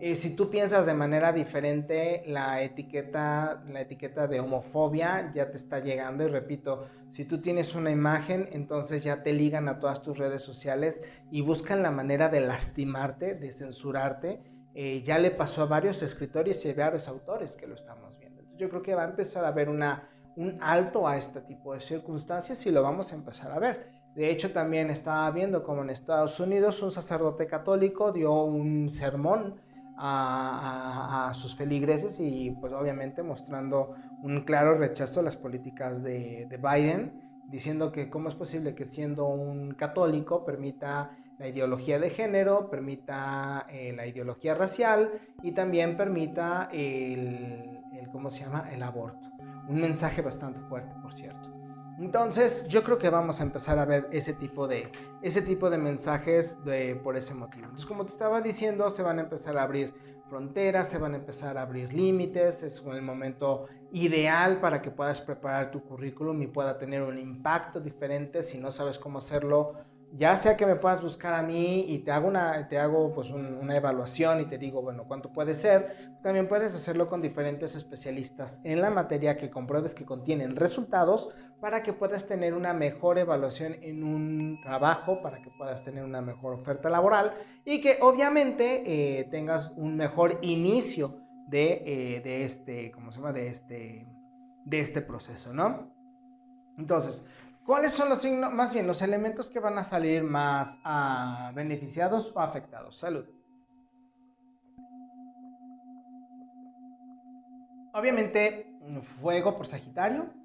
Eh, si tú piensas de manera diferente, la etiqueta, la etiqueta de homofobia ya te está llegando. Y repito, si tú tienes una imagen, entonces ya te ligan a todas tus redes sociales y buscan la manera de lastimarte, de censurarte. Eh, ya le pasó a varios escritores y a varios autores que lo estamos viendo. yo creo que va a empezar a haber una, un alto a este tipo de circunstancias y lo vamos a empezar a ver. De hecho, también estaba viendo como en Estados Unidos un sacerdote católico dio un sermón a, sus feligreses y pues obviamente mostrando un claro rechazo a las políticas de, Biden, diciendo que cómo es posible que siendo un católico permita la ideología de género, permita eh, la ideología racial y también permita el, el, ¿cómo se llama?, el aborto. Un mensaje bastante fuerte, por cierto. Entonces, yo creo que vamos a empezar a ver ese tipo de, ese tipo de mensajes por ese motivo. Entonces, como te estaba diciendo, se van a empezar a abrir fronteras, se van a empezar a abrir límites, es el momento ideal para que puedas preparar tu currículum y pueda tener un impacto diferente si no sabes cómo hacerlo ya sea que me puedas buscar a mí y te hago una, te hago pues una evaluación y te digo, bueno, cuánto puede ser, también puedes hacerlo con diferentes especialistas en la materia que compruebes que contienen resultados para que puedas tener una mejor evaluación en un trabajo, para que puedas tener una mejor oferta laboral y que obviamente eh, tengas un mejor inicio de, eh, de este, ¿cómo se llama? De este, de este proceso, ¿no? Entonces, ¿Cuáles son los signos, más bien los elementos que van a salir más ah, beneficiados o afectados? Salud. Obviamente, fuego por Sagitario.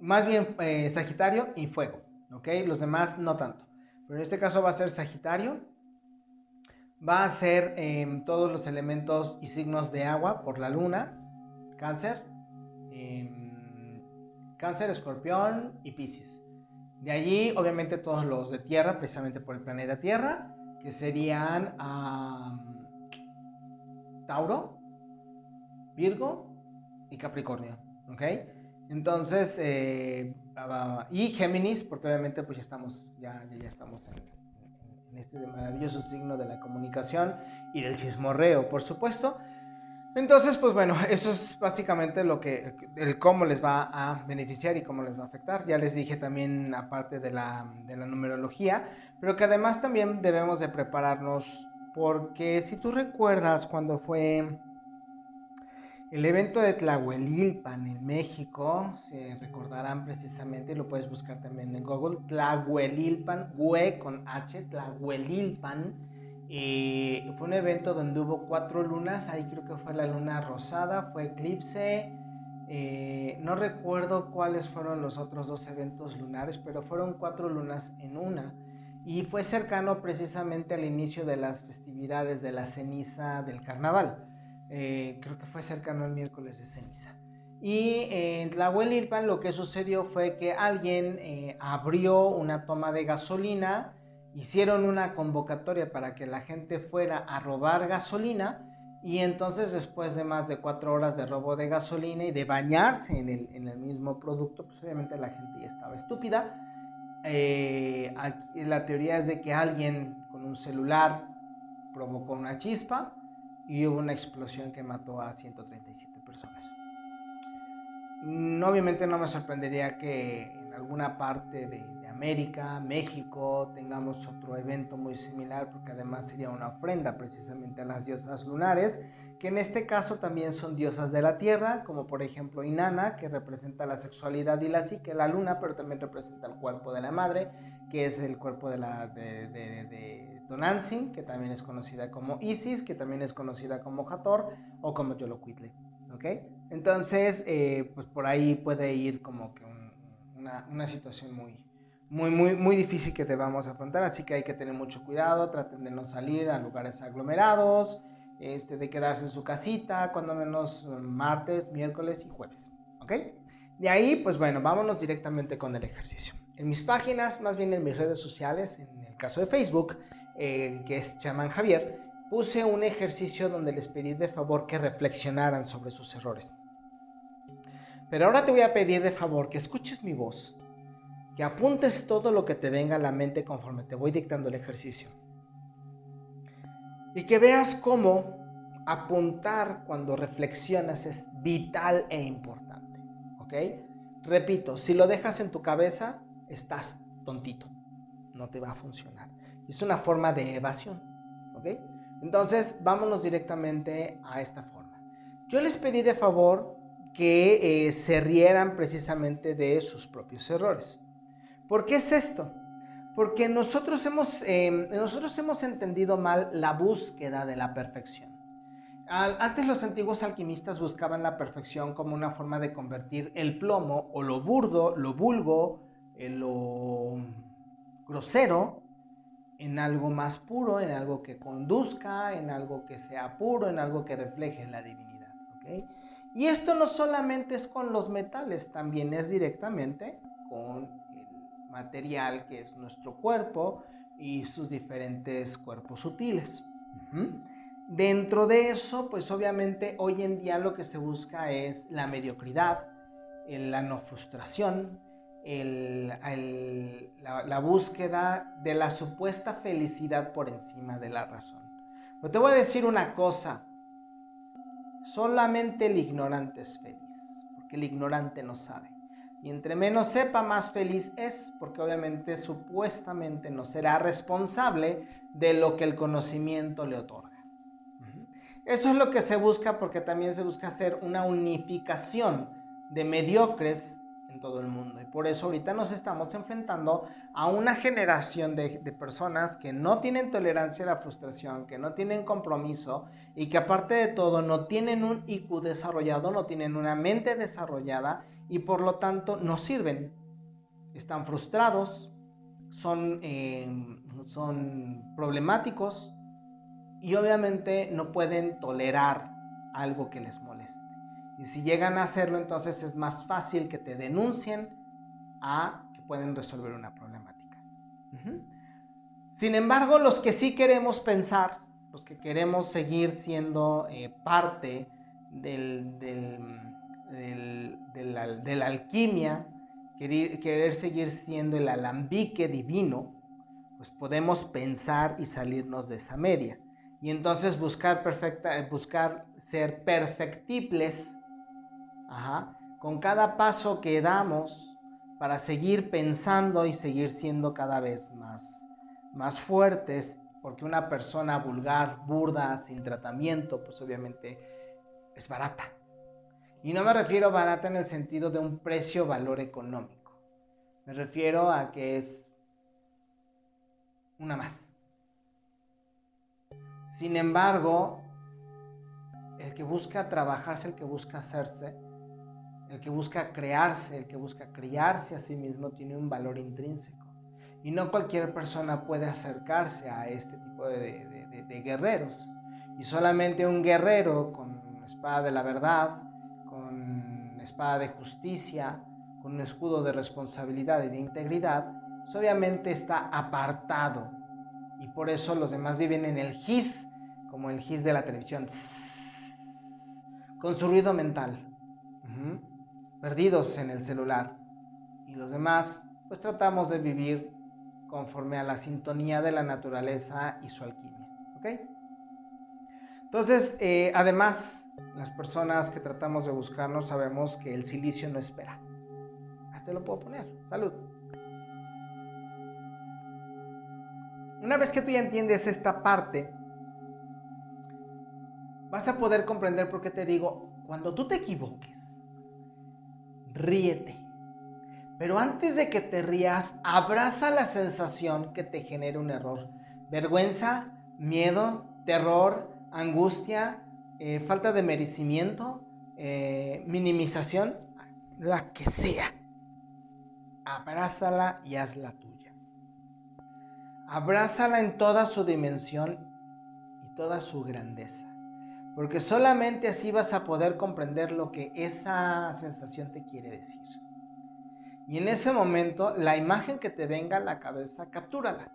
Más bien eh, Sagitario y fuego. ¿Ok? Los demás no tanto. Pero en este caso va a ser Sagitario. Va a ser em, todos los elementos y signos de agua por la luna. Cáncer. Em, Cáncer, Escorpión y Piscis. De allí, obviamente, todos los de Tierra, precisamente por el planeta Tierra, que serían Tauro, Virgo y Capricornio. ¿Ok? Entonces, eh, y Géminis, porque obviamente pues ya estamos, ya, ya estamos en, en este maravilloso signo de la comunicación y del chismorreo, por supuesto. Entonces, pues bueno, eso es básicamente lo que, el cómo les va a beneficiar y cómo les va a afectar. Ya les dije también, aparte de la, de la numerología, pero que además también debemos de prepararnos, porque si tú recuerdas cuando fue el evento de Tlahuelilpan en México, se recordarán precisamente, lo puedes buscar también en Google, Tlahuelilpan, Hue con H, Tlahuelilpan y fue un evento donde hubo cuatro lunas, ahí creo que fue la luna rosada, fue eclipse, eh, no recuerdo cuáles fueron los otros dos eventos lunares, pero fueron cuatro lunas en una. Y fue cercano precisamente al inicio de las festividades de la ceniza del carnaval. Eh, creo que fue cercano al miércoles de ceniza. Y en Tlahuelilpan lo que sucedió fue que alguien eh, abrió una toma de gasolina hicieron una convocatoria para que la gente fuera a robar gasolina y entonces después de más de cuatro horas de robo de gasolina y de bañarse en el, mismo producto, pues obviamente la gente ya estaba estúpida. Eh, la teoría es de que alguien con un celular provocó una chispa y hubo una explosión que mató a 137 personas. obviamente no me sorprendería que en alguna parte de, América, México, tengamos otro evento muy similar, porque además sería una ofrenda precisamente a las diosas lunares, que en este caso también son diosas de la tierra, como por ejemplo Inanna, que representa la sexualidad y la psique, la luna, pero también representa el cuerpo de la madre, que es el cuerpo de, la, de, de, Donantzin, que también es conocida como Isis, que también es conocida como Hathor o como Yolocuitle. ¿ok? Entonces, eh, pues por ahí puede ir como que una, una situación muy, muy, muy, muy difícil que debamos afrontar, así que hay que tener mucho cuidado, traten de no salir a lugares aglomerados, este, de quedarse en su casita, cuando menos mm, martes, miércoles y jueves, ¿ok? De ahí, pues bueno, vámonos directamente con el ejercicio. En mis páginas, más bien en mis redes sociales, en el caso de Facebook, eh, que es Chaman Javier, puse un ejercicio donde les pedí de favor que reflexionaran sobre sus errores. Pero ahora te voy a pedir de favor que escuches mi voz que apuntes todo lo que te venga a la mente conforme te voy dictando el ejercicio. Y que veas cómo apuntar cuando reflexionas es vital e importante. ¿Ok? Repito, si lo dejas en tu cabeza, estás tontito. No te va a funcionar. Es una forma de evasión. ¿Ok? Entonces, vámonos directamente a esta forma. Yo les pedí de favor que eh, se rieran precisamente de sus propios errores. ¿Por qué es esto? Porque nosotros hemos, em, nosotros hemos entendido mal la búsqueda de la perfección. antes los antiguos alquimistas buscaban la perfección como una forma de convertir el plomo o lo burdo, lo vulgo, eh, lo grosero en algo más puro, en algo que conduzca, en algo que sea puro, en algo que refleje la divinidad. Y esto no solamente es con los metales, también es directamente con material que es nuestro cuerpo y sus diferentes cuerpos sutiles. Dentro de eso, pues obviamente hoy en día lo que se busca es la mediocridad, la no frustración, la, búsqueda de la supuesta felicidad por encima de la razón. Pero te voy a decir una cosa, solamente el ignorante es feliz, porque el ignorante no sabe. Y entre menos sepa, más feliz es, porque obviamente supuestamente no será responsable de lo que el conocimiento le otorga. Eso es lo que se busca porque también se busca hacer una unificación de mediocres en todo el mundo. Y por eso ahorita nos estamos enfrentando a una generación de, personas que no tienen tolerancia a la frustración, que no tienen compromiso y que aparte de todo no tienen un IQ desarrollado, no tienen una mente desarrollada y por lo tanto no sirven. Están frustrados, son, eh, son problemáticos y obviamente no pueden tolerar algo que les moleste. Y si llegan a hacerlo, entonces es más fácil que te denuncien a que pueden resolver una problemática. Sin embargo, los que sí queremos pensar, los que queremos seguir siendo eh, parte del de la, alquimia, querer, querer seguir siendo el alambique divino, pues podemos pensar y salirnos de esa media. Y entonces buscar, perfecta, buscar ser perfectibles con cada paso que damos para seguir pensando y seguir siendo cada vez más, más fuertes, porque una persona vulgar, burda, sin tratamiento, pues obviamente es barata. Y no me refiero barata en el sentido de un precio-valor económico. Me refiero a que es una más. Sin embargo, el que busca trabajarse, el que busca hacerse, el que busca crearse, el que busca criarse a sí mismo, tiene un valor intrínseco. Y no cualquier persona puede acercarse a este tipo de, guerreros. Y solamente un guerrero con espada de la verdad, con espada de justicia, con un escudo de responsabilidad y de integridad, pues obviamente está apartado. Y por eso los demás viven en el gis, como el gis de la televisión, con su ruido mental, perdidos en el celular. Y los demás, pues tratamos de vivir conforme a la sintonía de la naturaleza y su alquimia. ¿Ok? Entonces, eh, además, las personas que tratamos de buscarnos sabemos que el silicio no espera. Ah, te lo puedo poner. Salud. Una vez que tú ya entiendes esta parte, vas a poder comprender por qué te digo, cuando tú te equivoques, ríete. Pero antes de que te rías, abraza la sensación que te genera un error. Vergüenza, miedo, terror, angustia, eh, falta de merecimiento, eh, minimización, la que sea. Abrázala y hazla tuya. Abrázala en toda su dimensión y toda su grandeza. Porque solamente así vas a poder comprender lo que esa sensación te quiere decir. Y en ese momento, la imagen que te venga a la cabeza, captúrala.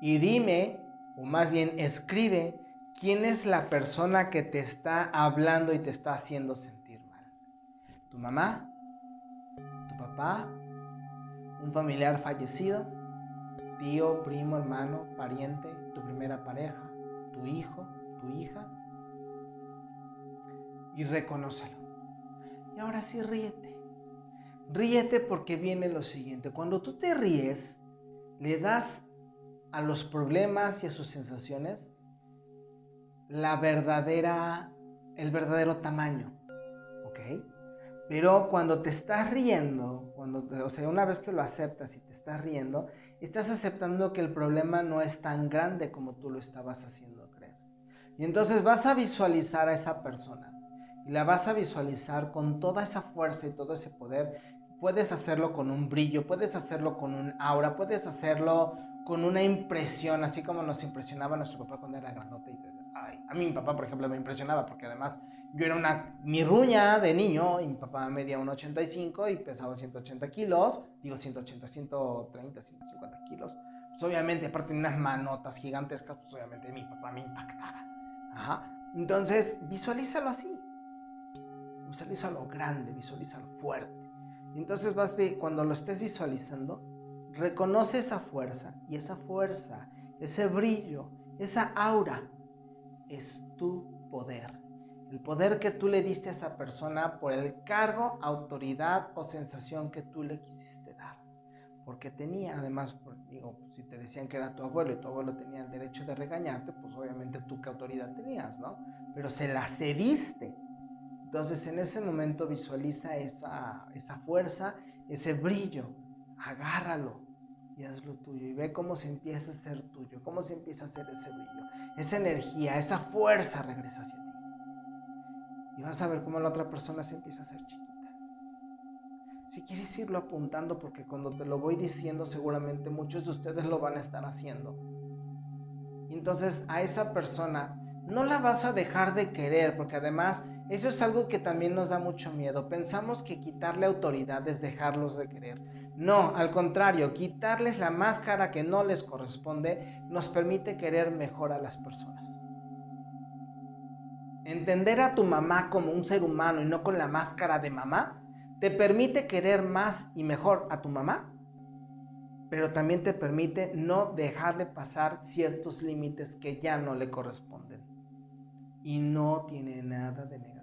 Y dime, o más bien escribe, ¿Quién es la persona que te está hablando y te está haciendo sentir mal? ¿Tu mamá? ¿Tu papá? ¿Un familiar fallecido? ¿Tío, primo, hermano, pariente? ¿Tu primera pareja? tu hijo, tu hija, y reconócelo. Y ahora sí ríete. Ríete porque viene lo siguiente. Cuando tú te ríes, le das a los problemas y a sus sensaciones la verdadera, el verdadero tamaño. ¿Ok? Pero cuando te estás riendo, cuando, o sea, una vez que lo aceptas y te estás riendo, estás aceptando que el problema no es tan grande como tú lo estabas haciendo creer. Y entonces vas a visualizar a esa persona y la vas a visualizar con toda esa fuerza y todo ese poder. Puedes hacerlo con un brillo, puedes hacerlo con un aura, puedes hacerlo con una impresión, así como nos impresionaba nuestro papá cuando era grandote. Y, ay, a mí mi papá, por ejemplo, me impresionaba porque además yo era una mirruña de niño y mi papá medía 1,85 y pesaba 180 kilos, digo 180, 130, 150 kilos. Pues obviamente, aparte de unas manotas gigantescas, pues obviamente mi papá me impactaba. Ajá. Entonces, visualízalo así. Visualízalo grande, visualízalo fuerte. Y entonces vas, cuando lo estés visualizando, reconoce esa fuerza y esa fuerza, ese brillo, esa aura es tu poder. El poder que tú le diste a esa persona por el cargo, autoridad o sensación que tú le quisiste dar. Porque tenía, además, digo, si te decían que era tu abuelo y tu abuelo tenía el derecho de regañarte, pues obviamente tú qué autoridad tenías, ¿no? Pero se la cediste. Entonces en ese momento visualiza esa, esa fuerza, ese brillo, agárralo, y hazlo tuyo y ve cómo se empieza a ser tuyo, cómo se empieza a hacer ese brillo, esa energía, esa fuerza regresa hacia ti. Y vas a ver cómo la otra persona se empieza a hacer chiquita. Si quieres irlo apuntando, porque cuando te lo voy diciendo, seguramente muchos de ustedes lo van a estar haciendo. Entonces a esa persona no la vas a dejar de querer, porque además eso es algo que también nos da mucho miedo. Pensamos que quitarle autoridad es dejarlos de querer. No, al contrario, quitarles la máscara que no les corresponde nos permite querer mejor a las personas. Entender a tu mamá como un ser humano y no con la máscara de mamá te permite querer más y mejor a tu mamá, pero también te permite no dejarle pasar ciertos límites que ya no le corresponden. Y no tiene nada de negativo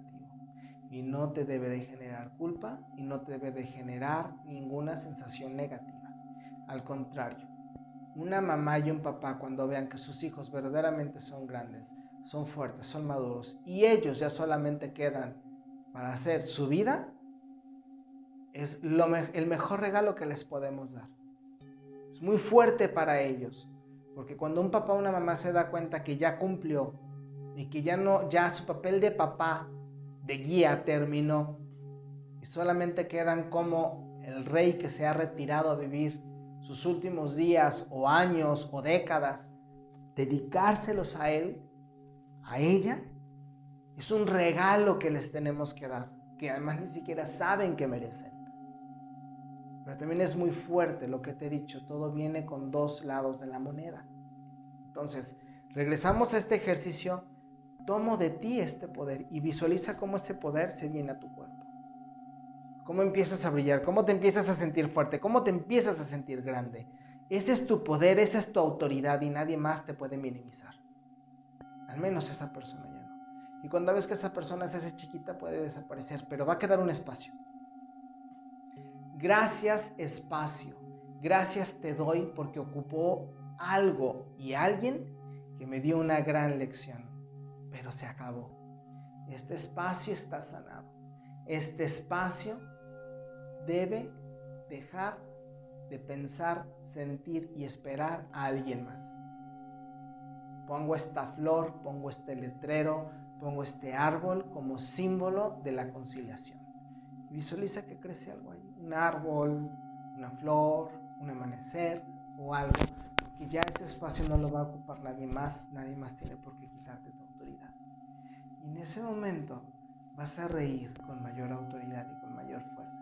y no te debe de generar culpa y no te debe de generar ninguna sensación negativa. Al contrario, una mamá y un papá cuando vean que sus hijos verdaderamente son grandes, son fuertes, son maduros y ellos ya solamente quedan para hacer su vida, es el mejor regalo que les podemos dar. Es muy fuerte para ellos, porque cuando un papá o una mamá se da cuenta que ya cumplió y que ya no, ya su papel de papá de guía terminó y solamente quedan como el rey que se ha retirado a vivir sus últimos días o años o décadas, dedicárselos a él, a ella, es un regalo que les tenemos que dar, que además ni siquiera saben que merecen. Pero también es muy fuerte lo que te he dicho, todo viene con dos lados de la moneda. Entonces, regresamos a este ejercicio tomo de ti este poder y visualiza cómo ese poder se viene a tu cuerpo. Cómo empiezas a brillar, cómo te empiezas a sentir fuerte, cómo te empiezas a sentir grande. Ese es tu poder, esa es tu autoridad y nadie más te puede minimizar. Al menos esa persona ya no. Y cuando ves que esa persona se hace chiquita puede desaparecer, pero va a quedar un espacio. Gracias espacio. Gracias te doy porque ocupó algo y alguien que me dio una gran lección pero se acabó. Este espacio está sanado. Este espacio debe dejar de pensar, sentir y esperar a alguien más. Pongo esta flor, pongo este letrero, pongo este árbol como símbolo de la conciliación. Visualiza que crece algo ahí, un árbol, una flor, un amanecer o algo, que ya ese espacio no lo va a ocupar nadie más, nadie más tiene por qué. En ese momento vas a reír con mayor autoridad y con mayor fuerza.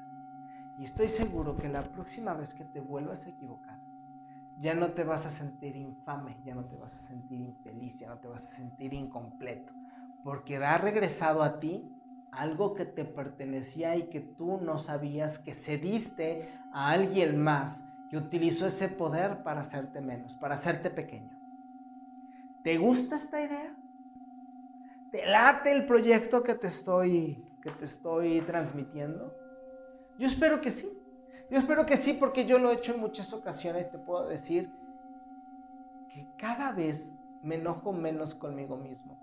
Y estoy seguro que la próxima vez que te vuelvas a equivocar, ya no te vas a sentir infame, ya no te vas a sentir infeliz, ya no te vas a sentir incompleto, porque ha regresado a ti algo que te pertenecía y que tú no sabías que cediste a alguien más que utilizó ese poder para hacerte menos, para hacerte pequeño. ¿Te gusta esta idea? ¿Te late el proyecto que te estoy, que te estoy transmitiendo? Yo espero que sí. Yo espero que sí porque yo lo he hecho en muchas ocasiones. Te puedo decir que cada vez me enojo menos conmigo mismo.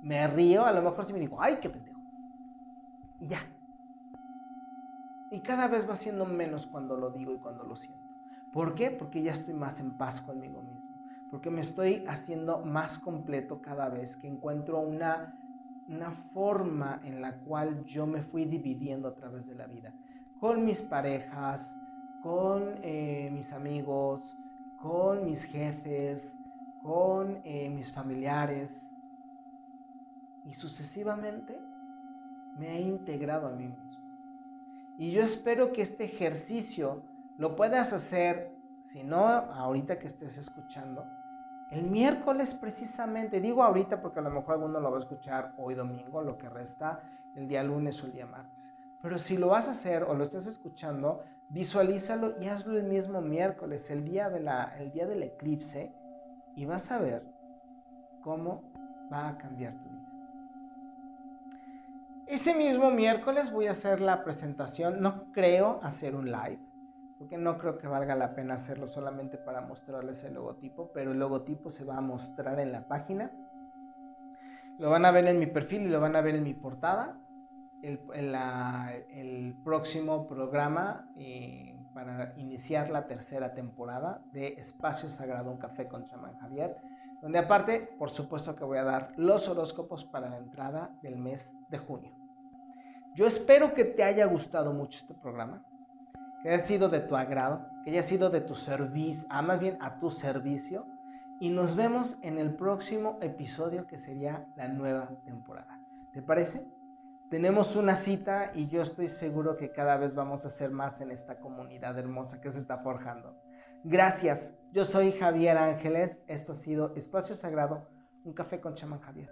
Me río, a lo mejor si me digo, ay, qué pendejo. Y ya. Y cada vez va siendo menos cuando lo digo y cuando lo siento. ¿Por qué? Porque ya estoy más en paz conmigo mismo. Porque me estoy haciendo más completo cada vez que encuentro una, una forma en la cual yo me fui dividiendo a través de la vida. Con mis parejas, con eh, mis amigos, con mis jefes, con eh, mis familiares. Y sucesivamente me he integrado a mí mismo. Y yo espero que este ejercicio lo puedas hacer, si no ahorita que estés escuchando, el miércoles precisamente, digo ahorita porque a lo mejor alguno lo va a escuchar hoy domingo, lo que resta el día lunes o el día martes. Pero si lo vas a hacer o lo estás escuchando, visualízalo y hazlo el mismo miércoles, el día, del eclipse, y vas a ver cómo va a cambiar tu vida. Ese mismo miércoles voy a hacer la presentación, no creo hacer un live, porque no creo que valga la pena hacerlo solamente para mostrarles el logotipo, pero el logotipo se va a mostrar en la página. Lo van a ver en mi perfil y lo van a ver en mi portada. El, próximo programa eh, para iniciar la tercera temporada de Espacio Sagrado, un café con chamán Javier, donde aparte, por supuesto que voy a dar los horóscopos para la entrada del mes de junio. Yo espero que te haya gustado mucho este programa, que haya sido de tu agrado, que haya sido de tu servicio, ah, más bien a tu servicio, y nos vemos en el próximo episodio que sería la nueva temporada. ¿Te parece? tenemos una cita y yo estoy seguro que cada vez vamos a hacer más en esta comunidad hermosa que se está forjando. Gracias, yo soy Javier Ángeles, esto ha sido Espacio Sagrado, un café con chamán Javier.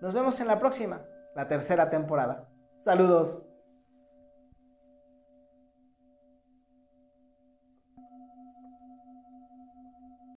Nos vemos en la próxima, la tercera temporada. Saludos.